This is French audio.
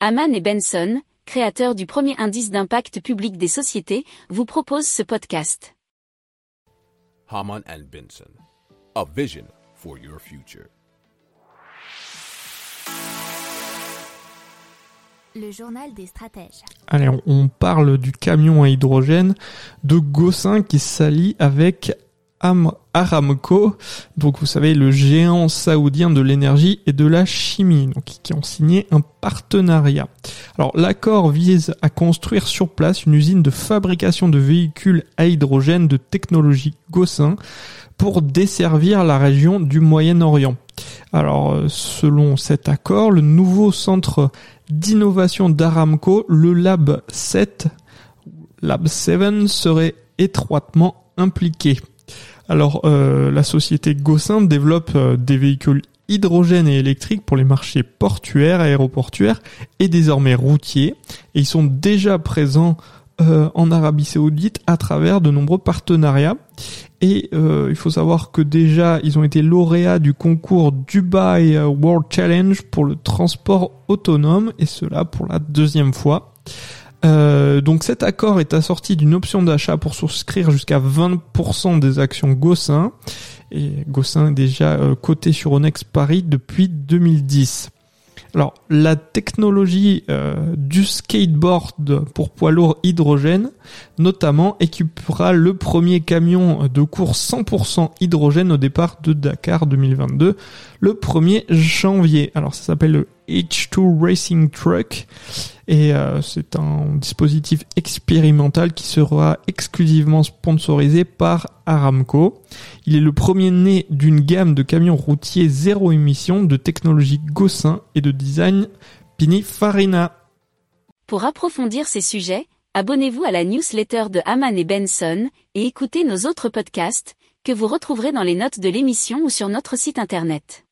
Haman et Benson, créateurs du premier indice d'impact public des sociétés, vous proposent ce podcast. Haman and Benson, a vision for your future. Le journal des stratèges. Allez, on- on parle du camion à hydrogène de Gossin qui s'allie avec Am- Aramco, donc vous savez le géant saoudien de l'énergie et de la chimie, donc qui ont signé un partenariat. Alors l'accord vise à construire sur place une usine de fabrication de véhicules à hydrogène de technologie Gossin pour desservir la région du Moyen-Orient. Alors euh, selon cet accord, le nouveau centre d'innovation d'Aramco, le Lab 7, Lab 7 serait étroitement impliqué. Alors, euh, la société Gossin développe euh, des véhicules hydrogène et électriques pour les marchés portuaires, aéroportuaires et désormais routiers. Et ils sont déjà présents euh, en Arabie Saoudite à travers de nombreux partenariats. Et il faut savoir que déjà, ils ont été lauréats du concours Dubai World Challenge pour le transport autonome, et cela pour la deuxième fois. Euh, donc cet accord est assorti d'une option d'achat pour souscrire jusqu'à 20% des actions Gossin. Et Gossin est déjà euh, coté sur Onex Paris depuis 2010. Alors la technologie euh, du skateboard pour poids lourds hydrogène notamment équipera le premier camion de course 100% hydrogène au départ de Dakar 2022 le 1er janvier. Alors ça s'appelle le H2 Racing Truck et euh, c'est un dispositif expérimental qui sera exclusivement sponsorisé par Aramco. Il est le premier né d'une gamme de camions routiers zéro émission de technologie Gossin et de design Pininfarina. Pour approfondir ces sujets, abonnez-vous à la newsletter de Haman et Benson et écoutez nos autres podcasts que vous retrouverez dans les notes de l'émission ou sur notre site internet.